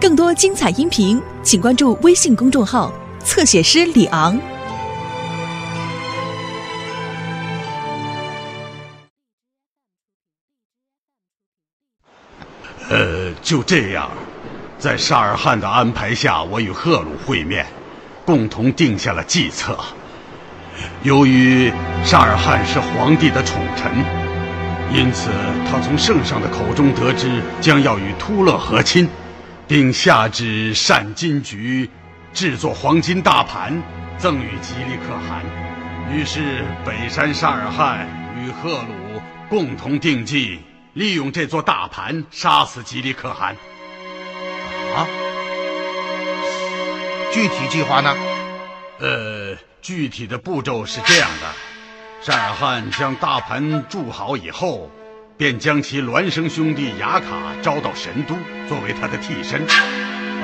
更多精彩音频，请关注微信公众号“侧写师李昂”。呃，就这样，在沙尔汗的安排下，我与赫鲁会面，共同定下了计策。由于沙尔汗是皇帝的宠臣，因此他从圣上的口中得知将要与突勒和亲，并下旨善金局制作黄金大盘赠与吉利可汗。于是北山沙尔汗与赫鲁共同定计，利用这座大盘杀死吉利可汗。啊？具体计划呢？呃，具体的步骤是这样的：沙尔汗将大盘铸好以后，便将其孪生兄弟雅卡招到神都，作为他的替身，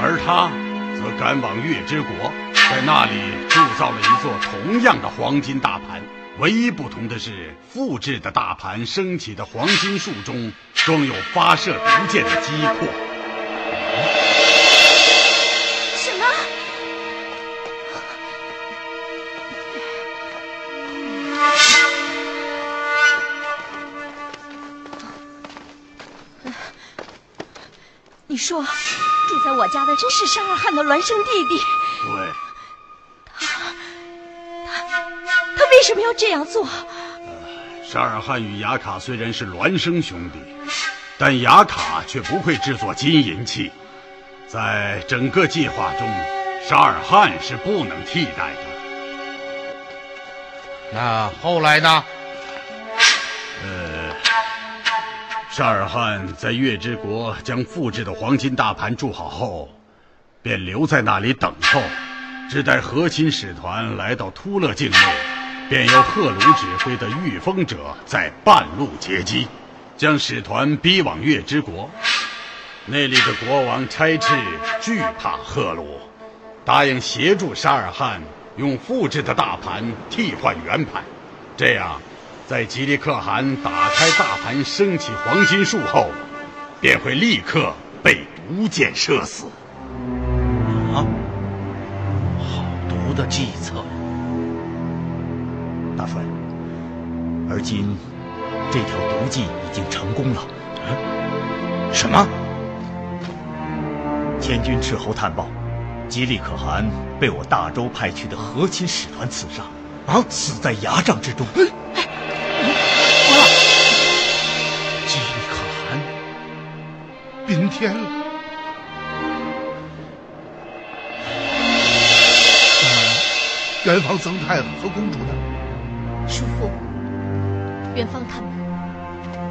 而他则赶往月之国，在那里铸造了一座同样的黄金大盘。唯一不同的是，复制的大盘升起的黄金树中装有发射毒箭的机括。说，住在我家的真是沙尔汗的孪生弟弟？对，他他他为什么要这样做？沙尔汗与雅卡虽然是孪生兄弟，但雅卡却不会制作金银器，在整个计划中，沙尔汗是不能替代的。那后来呢？沙尔汗在月之国将复制的黄金大盘铸好后，便留在那里等候，只待和亲使团来到突勒境内，便由赫鲁指挥的御风者在半路截击，将使团逼往月之国。那里的国王差斥惧怕赫鲁，答应协助沙尔汗用复制的大盘替换原盘，这样。在吉利可汗打开大盘升起黄金树后，便会立刻被毒箭射死。啊，好毒的计策！大帅，而今这条毒计已经成功了。什么？千军斥候探报，吉利可汗被我大周派去的和亲使团刺杀，啊，死在牙帐之中。吉宾天了。元芳曾太和公主呢？叔父，元芳他们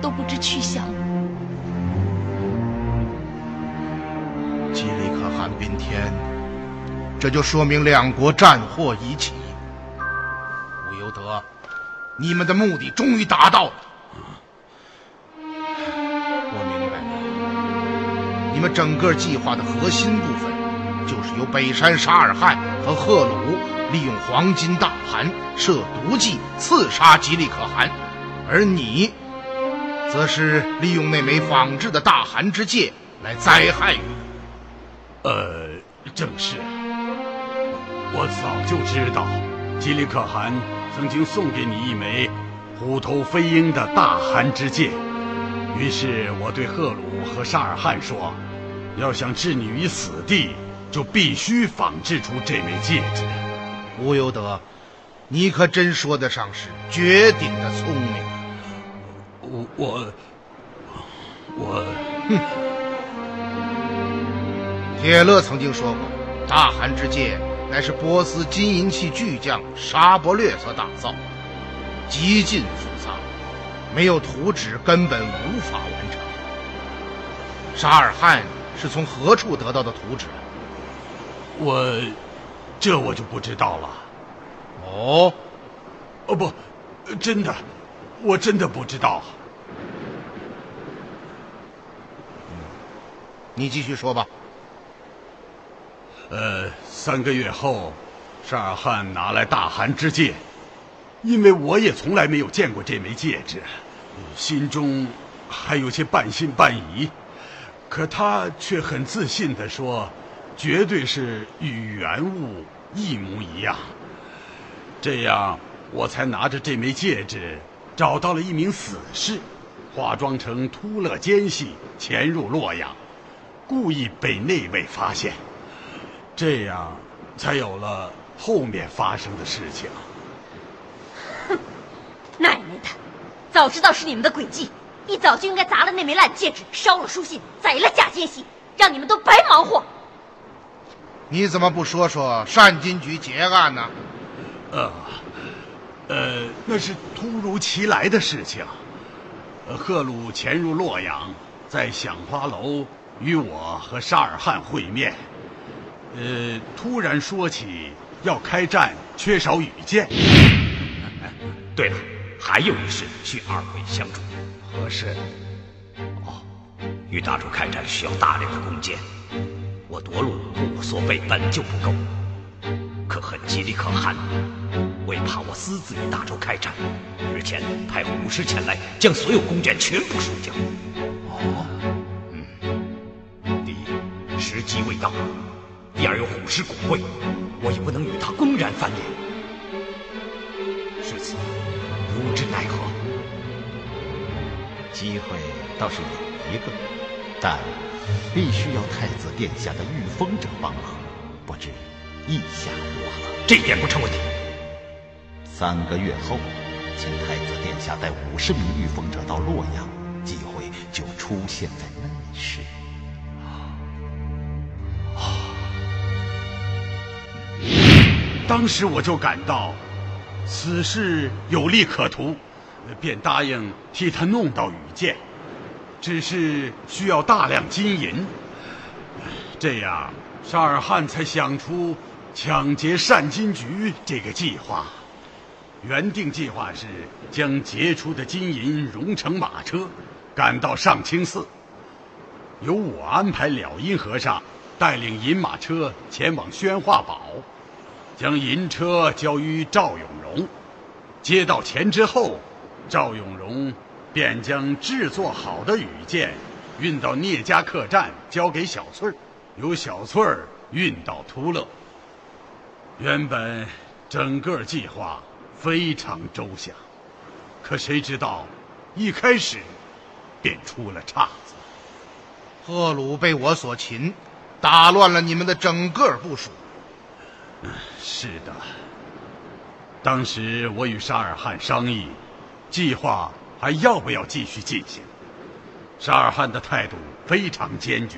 都不知去向。吉利可汗宾天，这就说明两国战祸已起。吴由德，你们的目的终于达到了。我们整个计划的核心部分，就是由北山沙尔汗和赫鲁利用黄金大盘设毒计刺杀吉利可汗，而你，则是利用那枚仿制的大寒之戒来灾害于我。呃，正是。我早就知道，吉利可汗曾经送给你一枚虎头飞鹰的大寒之戒，于是我对赫鲁和沙尔汗说，要想置你于死地，就必须仿制出这枚戒指。吴有德，你可真说得上是绝顶的聪明。我我我，哼铁勒曾经说过，大汗之戒乃是波斯金银器巨匠沙伯略所打造，极尽复杂，没有图纸根本无法完成。沙尔汗是从何处得到的图纸？我，这我就不知道了。哦，哦不，真的，我真的不知道。你继续说吧。呃，三个月后，沙尔汗拿来大汗之戒，因为我也从来没有见过这枚戒指，心中还有些半信半疑。可他却很自信地说，绝对是与原物一模一样。这样，我才拿着这枚戒指，找到了一名死士，化妆成突勒奸细，潜入洛阳，故意被内卫发现。这样，才有了后面发生的事情。哼，奶奶的！早知道是你们的诡计。一早就应该砸了那枚烂戒指，烧了书信，宰了假奸细，让你们都白忙活。你怎么不说说善金局结案呢？呃，呃，那是突如其来的事情。赫鲁潜入洛阳，在响花楼与我和沙尔汉会面。呃，突然说起要开战，缺少羽箭。对了，还有一事需二位相助。可是？哦，与大周开战需要大量的弓箭，我夺路物所备本就不够，可恨吉利可汗为怕我私自与大周开战，日前派虎师前来将所有弓箭全部收缴。哦，嗯，第一时机未到，第二有虎师拱卫，我也不能与他公然翻脸，是此，不知奈何。机会倒是有一个，但必须要太子殿下的御风者帮忙，不知意下如何？这一点不成问题。三个月后，请太子殿下带五十名御风者到洛阳，机会就出现在那时。当时我就感到此事有利可图。便答应替他弄到羽箭，只是需要大量金银。这样，沙尔汗才想出抢劫善金局这个计划。原定计划是将劫出的金银融成马车，赶到上清寺，由我安排了因和尚带领银马车前往宣化堡，将银车交于赵永荣。接到钱之后。赵永荣便将制作好的羽箭运到聂家客栈，交给小翠儿，由小翠儿运到突勒。原本整个计划非常周详，可谁知道一开始便出了岔子。赫鲁被我所擒，打乱了你们的整个部署。是的，当时我与沙尔汗商议。计划还要不要继续进行？沙尔汗的态度非常坚决，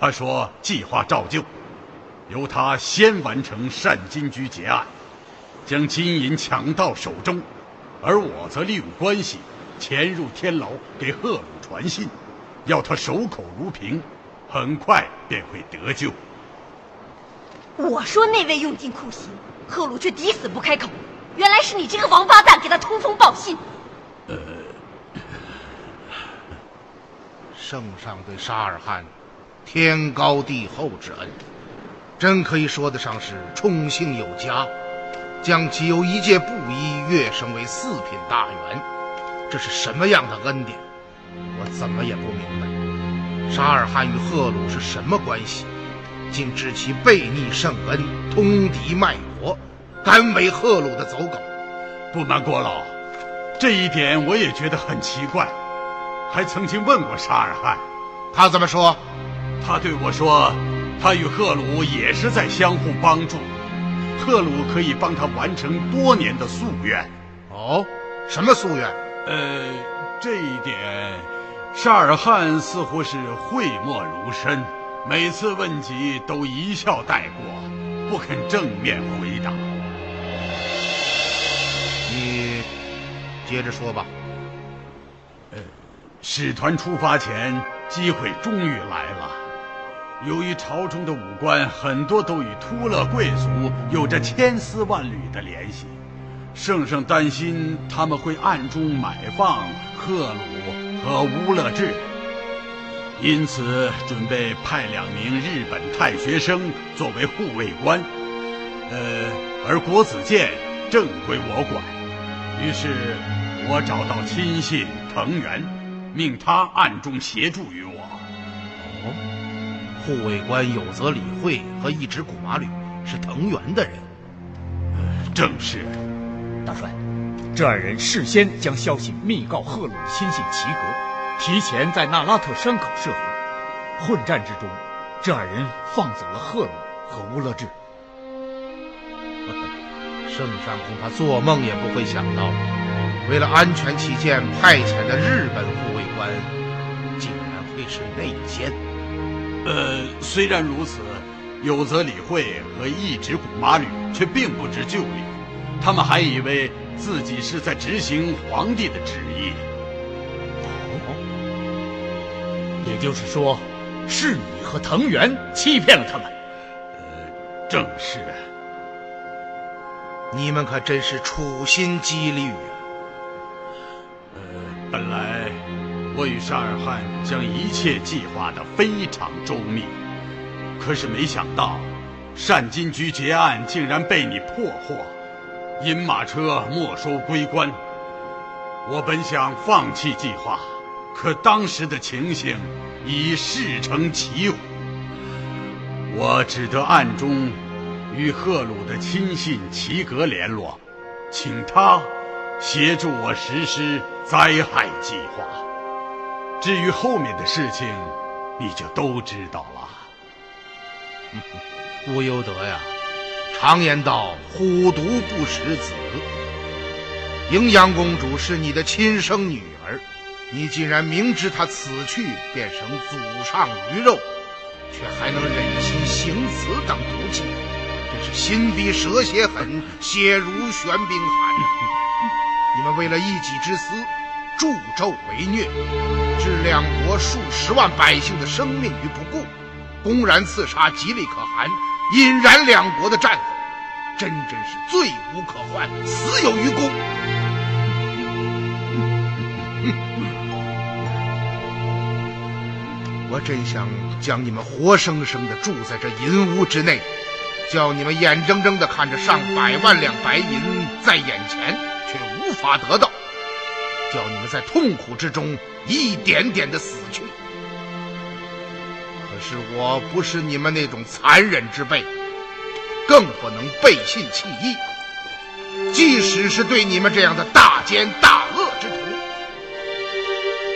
他说：“计划照旧，由他先完成善金居结案，将金银抢到手中，而我则利用关系潜入天牢，给赫鲁传信，要他守口如瓶，很快便会得救。”我说那位用尽酷刑，赫鲁却抵死不开口，原来是你这个王八蛋给他通风报信。呃，圣上对沙尔汗天高地厚之恩，真可以说得上是宠幸有加，将其由一介布衣跃升为四品大员，这是什么样的恩典？我怎么也不明白，沙尔汗与赫鲁是什么关系？竟知其背逆圣恩，通敌卖国，甘为赫鲁的走狗？不瞒郭老。这一点我也觉得很奇怪，还曾经问过沙尔汗，他怎么说？他对我说，他与赫鲁也是在相互帮助，赫鲁可以帮他完成多年的夙愿。哦，什么夙愿？呃，这一点，沙尔汗似乎是讳莫如深，每次问及都一笑带过，不肯正面回答。接着说吧。呃，使团出发前，机会终于来了。由于朝中的武官很多都与突勒贵族有着千丝万缕的联系，圣上担心他们会暗中买放赫鲁和乌勒志，因此准备派两名日本太学生作为护卫官。呃，而国子监正归我管。于是，我找到亲信藤原，命他暗中协助于我。哦护卫官有泽理会和一支古马吕是藤原的人。正是，大帅，这二人事先将消息密告赫鲁的亲信齐格，提前在那拉特山口设伏。混战之中，这二人放走了赫鲁和乌勒智。圣上恐怕做梦也不会想到，为了安全起见，派遣的日本护卫官竟然会是内奸。呃，虽然如此，有泽理会和一直古马吕却并不知就里，他们还以为自己是在执行皇帝的旨意。哦，也就是说，是你和藤原欺骗了他们。呃，正是。你们可真是处心积虑啊！呃，本来我与沙尔汗将一切计划的非常周密，可是没想到单金局结案竟然被你破获，银马车没收归官。我本想放弃计划，可当时的情形已事成骑虎，我只得暗中。与赫鲁的亲信齐格联络，请他协助我实施灾害计划。至于后面的事情，你就都知道了。乌优德呀，常言道“虎毒不食子”。营阳公主是你的亲生女儿，你竟然明知她此去变成祖上鱼肉，却还能忍心行此等毒计。真是心比蛇蝎狠，血如玄冰寒。你们为了一己之私，助纣为虐，置两国数十万百姓的生命于不顾，公然刺杀吉利可汗，引燃两国的战火，真真是罪无可逭，死有余辜。我真想将你们活生生的住在这银屋之内。叫你们眼睁睁的看着上百万两白银在眼前，却无法得到；叫你们在痛苦之中一点点的死去。可是我不是你们那种残忍之辈，更不能背信弃义。即使是对你们这样的大奸大恶之徒，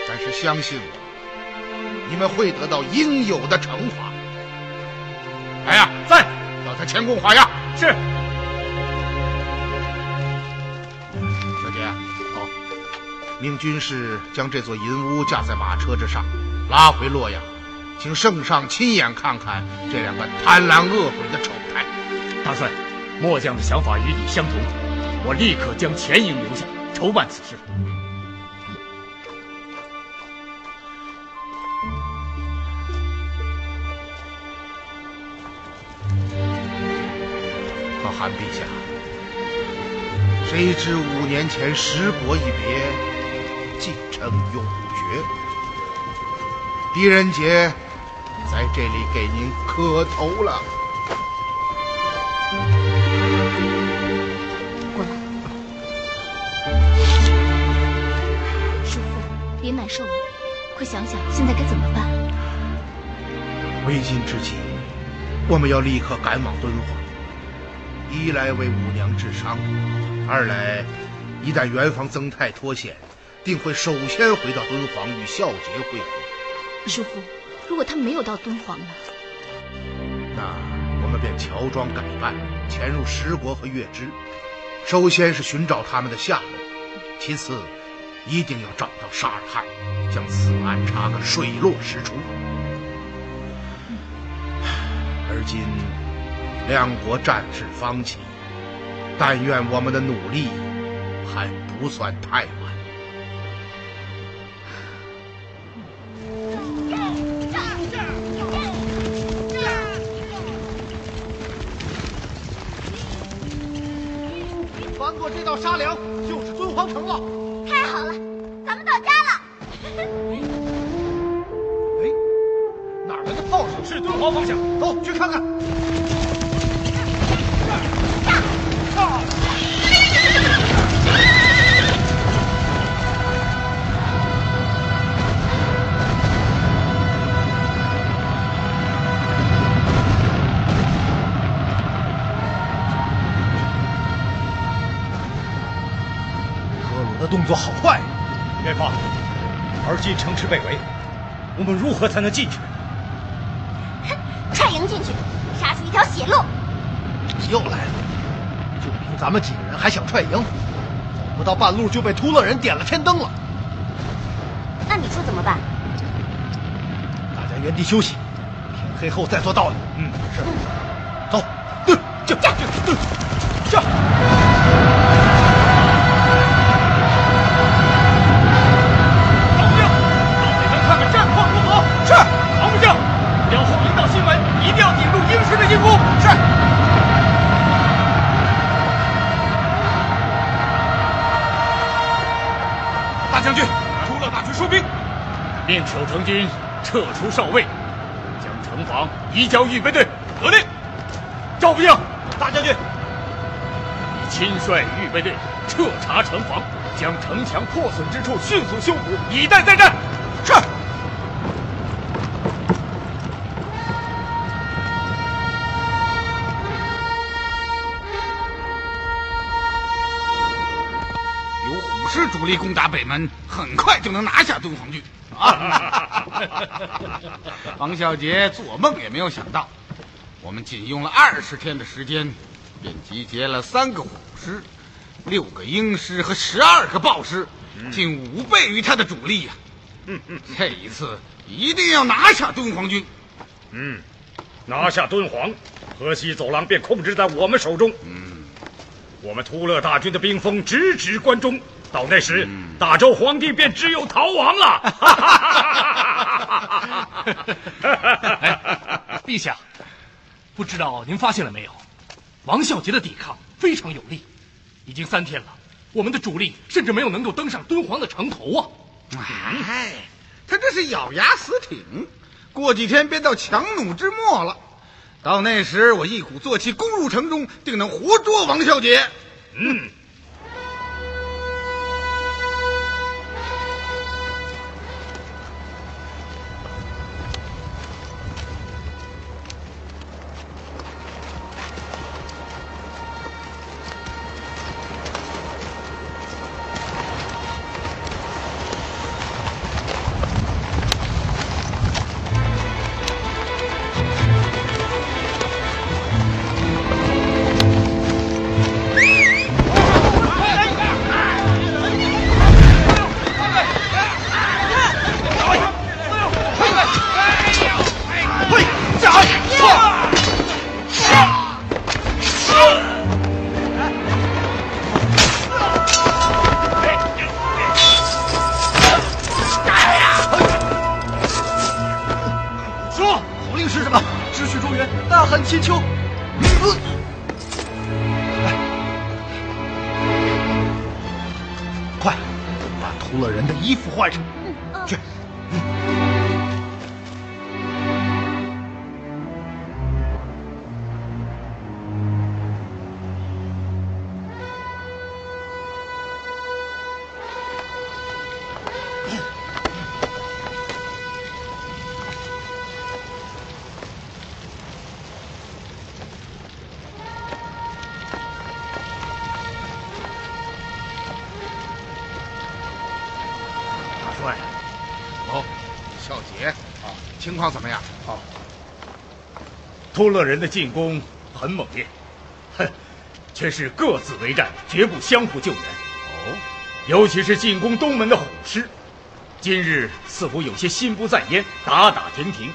但是相信我，你们会得到应有的惩罚。来呀，在。他前功画押是，小姐，好，命军士将这座银屋架在马车之上，拉回洛阳，请圣上亲眼看看这两个贪婪恶鬼的丑态。大帅，末将的想法与你相同，我立刻将钱营留下，筹办此事。韩陛下，谁知五年前十国一别，竟成永诀。狄仁杰在这里给您磕头了。过来，叔父，别难受了，快想想现在该怎么办。危今之际，我们要立刻赶往敦煌。一来为五娘治伤，二来一旦元方曾泰脱险，定会首先回到敦煌与孝杰会合。叔父，如果他没有到敦煌呢？那我们便乔装改扮，潜入十国和月支。首先是寻找他们的下落，其次一定要找到沙尔汗，将此案查个水落石出。而今。两国战事方起，但愿我们的努力还不算太晚。翻过这道沙梁，就是敦煌城了。太好了，咱们到家了。哎，哪来的炮手？是敦煌方向，走去看看。城池被围，我们如何才能进去？踹营进去，杀出一条血路。又来了，就凭咱们几个人还想踹营？走不到半路就被秃勒人点了天灯了。那你说怎么办？大家原地休息，天黑后再做道理。嗯，是。走，对，驾命守城军撤出哨位，将城防移交预备队。得令。赵部将，大将军，你亲率预备队彻查城防，将城墙破损之处迅速修补，以待再战。是。有虎师主力攻打北门，很快就能拿下敦煌郡。啊！王小杰做梦也没有想到，我们仅用了二十天的时间，便集结了三个虎师、六个鹰师和十二个豹师，近五倍于他的主力呀、这一次一定要拿下敦煌军。嗯，拿下敦煌，河西走廊便控制在我们手中。嗯，我们突勒大军的兵锋直指关中，到那时，大周皇帝便只有逃亡了。哎，陛下，不知道您发现了没有？王孝杰的抵抗非常有力，已经三天了，我们的主力甚至没有能够登上敦煌的城头啊！哎，他这是咬牙死挺，过几天便到强弩之末了。到那时，我一鼓作气攻入城中，定能活捉王孝杰。嗯，千秋。快，把屠了人的衣服换上。突勒人的进攻很猛烈，哼，却是各自为战，绝不相互救援。哦，尤其是进攻东门的虎师，今日似乎有些心不在焉，打打停停。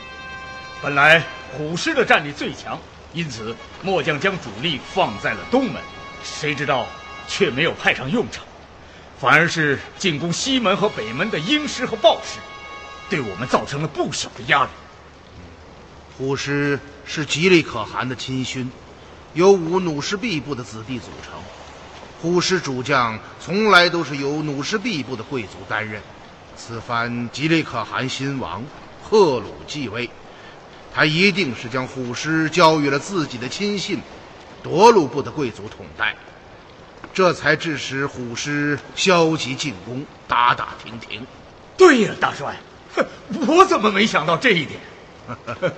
本来虎师的战力最强，因此末将将主力放在了东门，谁知道却没有派上用场，反而是进攻西门和北门的鹰师和豹师，对我们造成了不小的压力。虎师是吉利可汗的亲勋，由五努师毕部的子弟组成。虎师主将从来都是由努师毕部的贵族担任。此番吉利可汗新王，赫鲁继位，他一定是将虎师交予了自己的亲信夺鲁部的贵族统带，这才致使虎师消极进攻，打打停停。对呀，大帅，哼我怎么没想到这一点？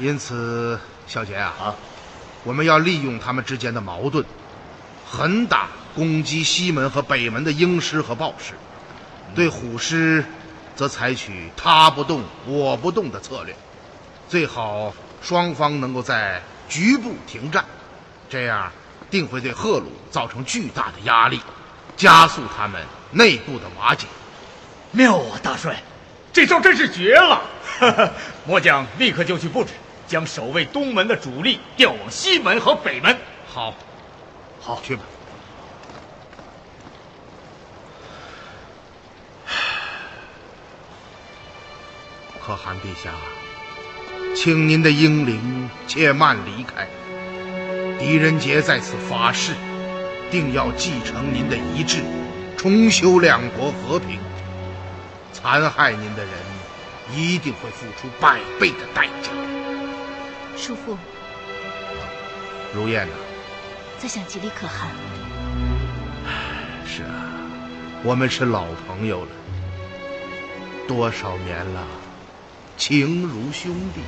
因此，小杰啊，啊，我们要利用他们之间的矛盾，狠打攻击西门和北门的鹰师和豹师，对虎师则采取他不动我不动的策略，最好双方能够在局部停战，这样定会对赫鲁造成巨大的压力，加速他们内部的瓦解。妙啊，大帅，这招真是绝了！末将立刻就去布置，将守卫东门的主力调往西门和北门。好，好，去吧。可汗陛下，请您的英灵且慢离开。狄仁杰在此发誓，定要继承您的遗志，重修两国和平。残害您的人，一定会付出百倍的代价。叔父，如燕呢？在想吉利可汗。是啊，我们是老朋友了，多少年了。情如兄弟。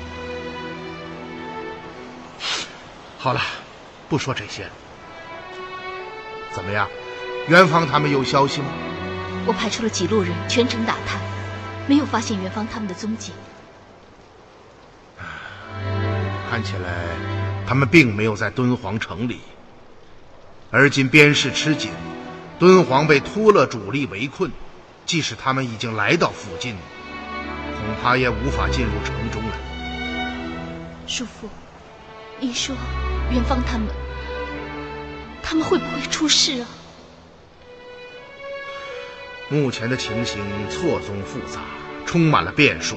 好了，不说这些了。怎么样，元芳他们有消息吗？我派出了几路人全程打探，没有发现元芳他们的踪迹。看起来，他们并没有在敦煌城里。而今边事吃紧，敦煌被突勒主力围困，即使他们已经来到附近。恐怕也无法进入城中了。叔父，您说元芳他们，他们会不会出事啊？目前的情形错综复杂，充满了变数。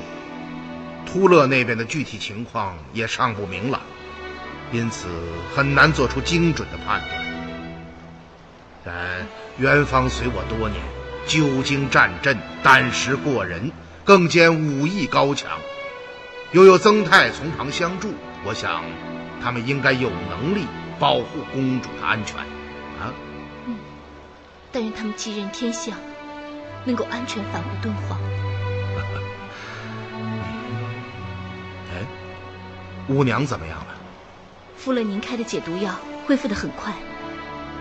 突勒那边的具体情况也尚不明朗，因此很难做出精准的判断。然元芳随我多年，久经战阵，胆识过人。更兼武艺高强，又有曾泰从旁相助，我想，他们应该有能力保护公主的安全，啊。嗯，但愿他们吉人天相，能够安全返回敦煌。五娘怎么样了？服了您开的解毒药，恢复的很快，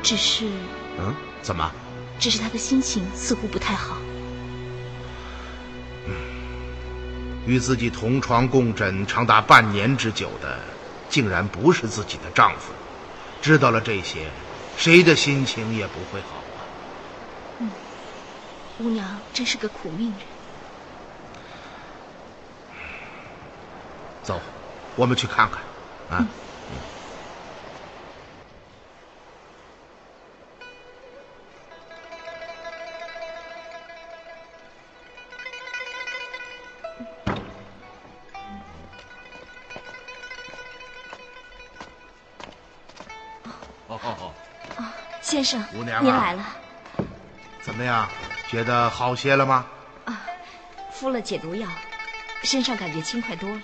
只是……嗯，怎么？只是她的心情似乎不太好。与自己同床共枕长达半年之久的，竟然不是自己的丈夫。知道了这些，谁的心情也不会好啊。嗯，吴娘真是个苦命人。走，我们去看看，啊。嗯先生，吴娘，您来了。怎么样？觉得好些了吗？啊，敷了解毒药，身上感觉轻快多了。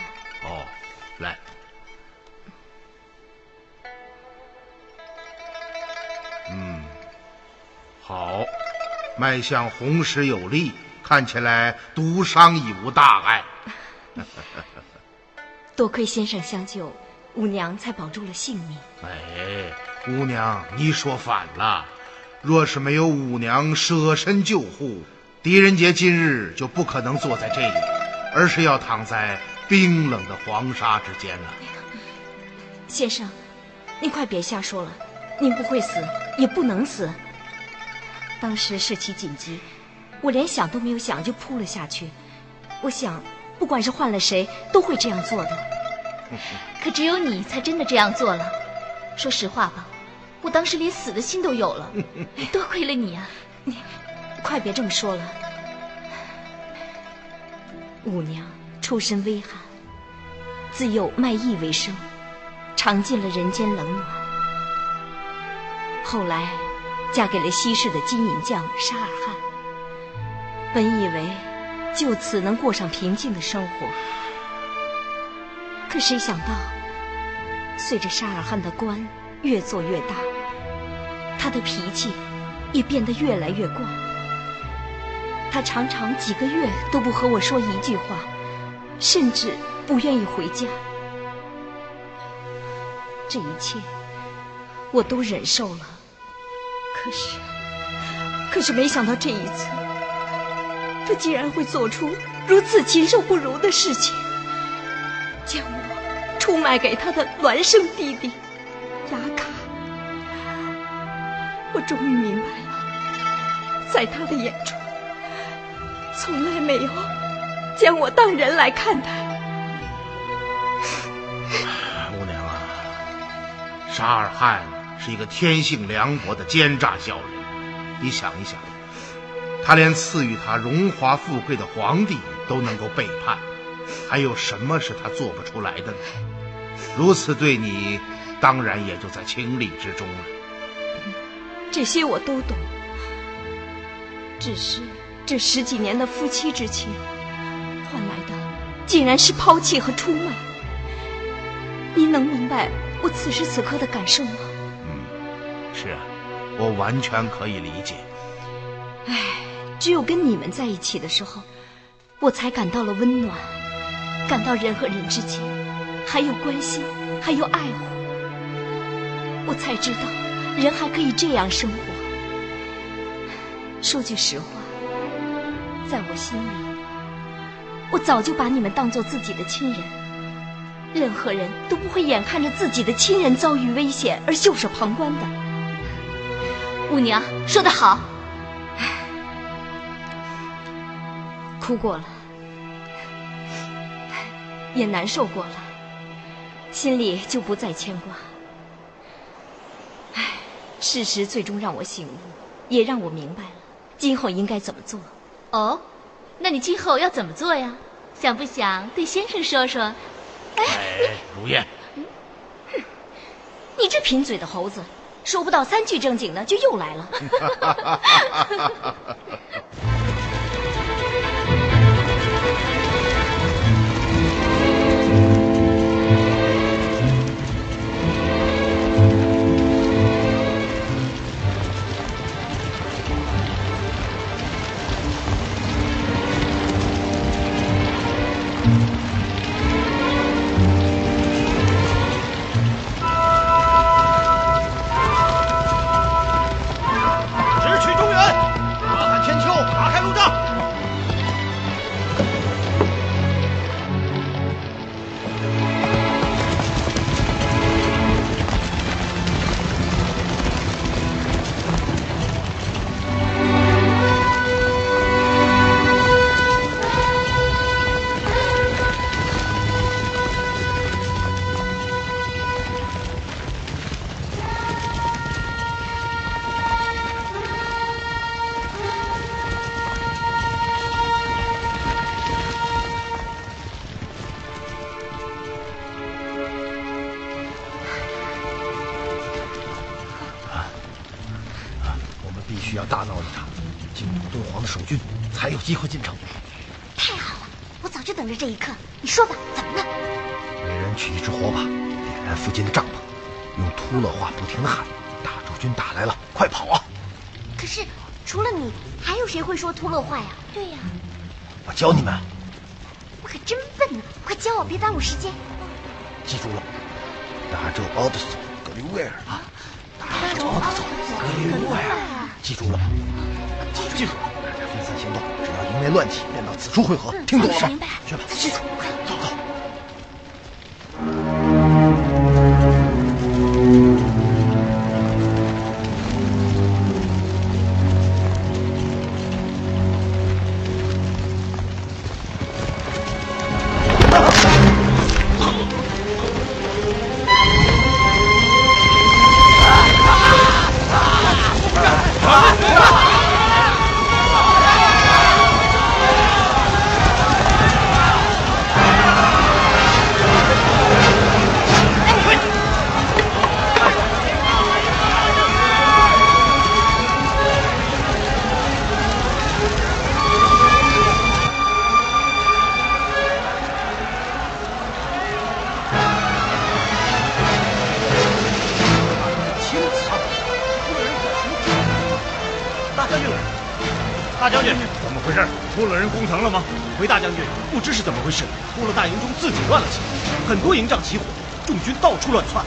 脉象红实有力，看起来毒伤已无大碍。多亏先生相救，五娘才保住了性命。哎。姑娘，你说反了。若是没有五娘舍身救护，狄仁杰今日就不可能坐在这里，而是要躺在冰冷的黄沙之间了。先生，您快别瞎说了，您不会死，也不能死。当时事情紧急，我连想都没有想就扑了下去。我想，不管是换了谁，都会这样做的。可只有你才真的这样做了。说实话吧。我当时连死的心都有了，多亏了你啊！你快别这么说了。五娘出身微寒，自幼卖艺为生，尝尽了人间冷暖。后来嫁给了西市的金银匠沙尔汗，本以为就此能过上平静的生活，可谁想到，随着沙尔汗的官越做越大。他的脾气也变得越来越怪，他常常几个月都不和我说一句话，甚至不愿意回家。这一切我都忍受了，可是，可是没想到这一次，他竟然会做出如此禽兽不如的事情，将我出卖给他的孪生弟弟雅卡。我终于明白了，在他的眼中，从来没有将我当人来看待。姑娘啊，沙尔汗是一个天性凉薄的奸诈小人。你想一想，他连赐予他荣华富贵的皇帝都能够背叛，还有什么是他做不出来的呢？如此对你，当然也就在情理之中了。这些我都懂，只是这十几年的夫妻之情，换来的竟然是抛弃和出卖。您能明白我此时此刻的感受吗？是啊，我完全可以理解。唉，只有跟你们在一起的时候，我才感到了温暖，感到人和人之间还有关心，还有爱护。我才知道，人还可以这样生活。说句实话，在我心里，我早就把你们当做自己的亲人。任何人都不会眼看着自己的亲人遭遇危险而袖手旁观的。五娘说得好，哭过了，也难受过了，心里就不再牵挂。唉，事实最终让我醒悟，也让我明白了今后应该怎么做。哦，那你今后要怎么做呀？想不想对先生说说？哎，如燕，你这贫嘴的猴子，说不到三句正经的就又来了。机会进城。太好了，我早就等着这一刻。你说吧，怎么了？每人取一支火把，点燃附近的帐篷，用秃勒话不停的喊：“大驻军打来了，快跑啊可是除了你，还有谁会说秃勒话呀？对呀，！”我教你们，我可真笨呢，快教我，别耽误时间。记住了，大周奥德索格里威尔啊，大周奥德索格里威尔，记住了，记住了，行动，只要营内乱起，便到此处汇合，听懂了吗？明白。去吧，知足，快走走。营帐起火，众军到处乱窜。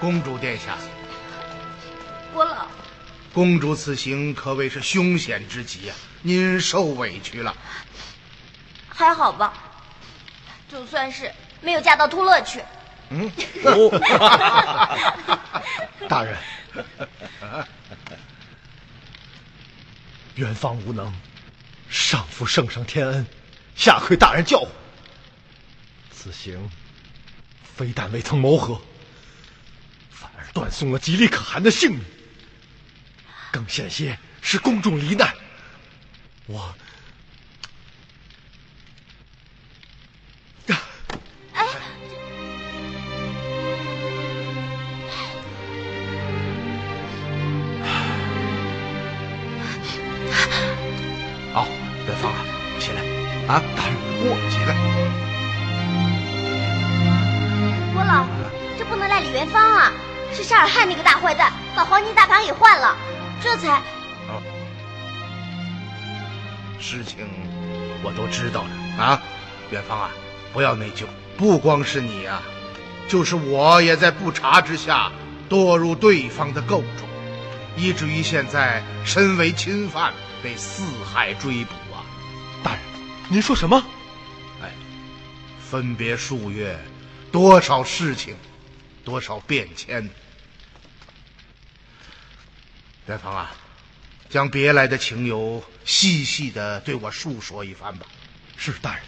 公主殿下，国老，公主此行可谓是凶险之极啊！您受委屈了。还好吧，就算是没有嫁到突勒去。嗯 大人，元芳无能，上负圣上天恩，下愧大人教诲。此行非但未曾谋和，反而断送了吉利可汗的性命。更险些使公众罹难，我，哎，好，元芳啊，起来，啊，大人，我起来，我这不能赖李元芳啊！是沙尔汉那个大坏蛋把黄金大盘给换了，这才……哦，事情我都知道了啊，元芳啊，不要内疚。不光是你啊，就是我也在不察之下堕入对方的构中，以至于现在身为侵犯被四海追捕您说什么？哎，分别数月，多少事情，多少变迁。元芳啊，将别来的情由细细的对我述说一番吧。是大人。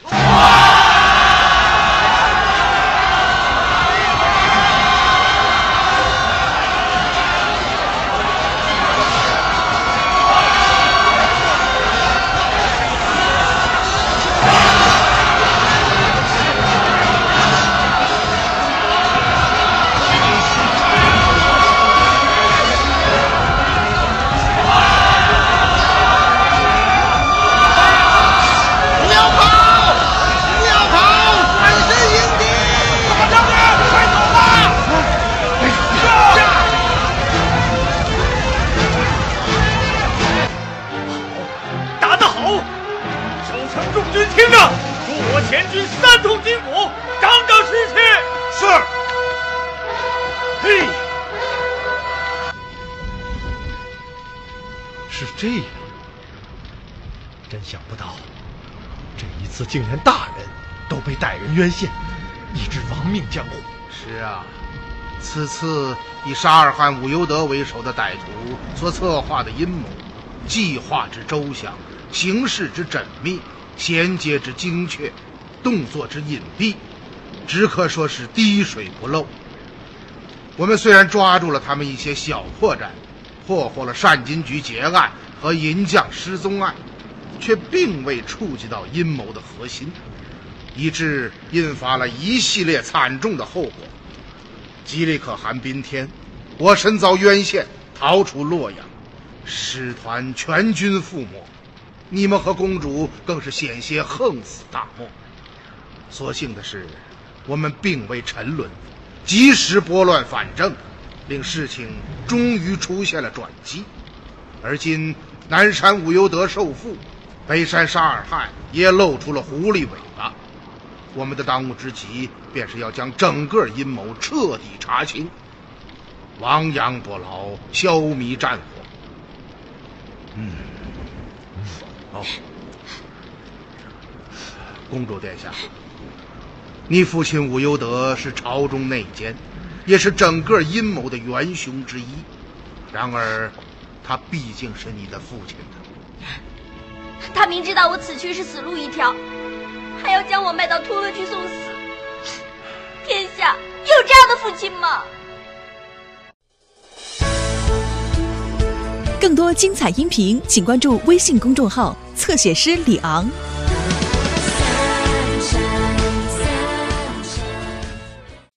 歹人冤陷，以致亡命江湖。是啊，此次以沙尔汗武尤德为首的歹徒所策划的阴谋，计划之周详，行事之缜密，衔接之精确。动作之隐蔽，只可说是滴水不漏。我们虽然抓住了他们一些小破绽，破获了善金局劫案和银匠失踪案，却并未触及到阴谋的核心，以致引发了一系列惨重的后果。吉利可汗宾天，我身遭冤陷，逃出洛阳，使团全军覆没，你们和公主更是险些横死大漠。所幸的是，我们并未沉沦，及时拨乱反正，令事情终于出现了转机。而今南山武尤德受缚，北山沙尔汗也露出了狐狸尾巴。我们的当务之急，便是要将整个阴谋彻底查清，亡羊补牢，消弭战火。嗯，好，公主殿下。你父亲武尤德是朝中内奸，也是整个阴谋的元凶之一。然而，他毕竟是你的父亲他明知道我此去是死路一条，还要将我卖到突勒去送死。天下有这样的父亲吗？更多精彩音频，请关注微信公众号“侧写师李昂”。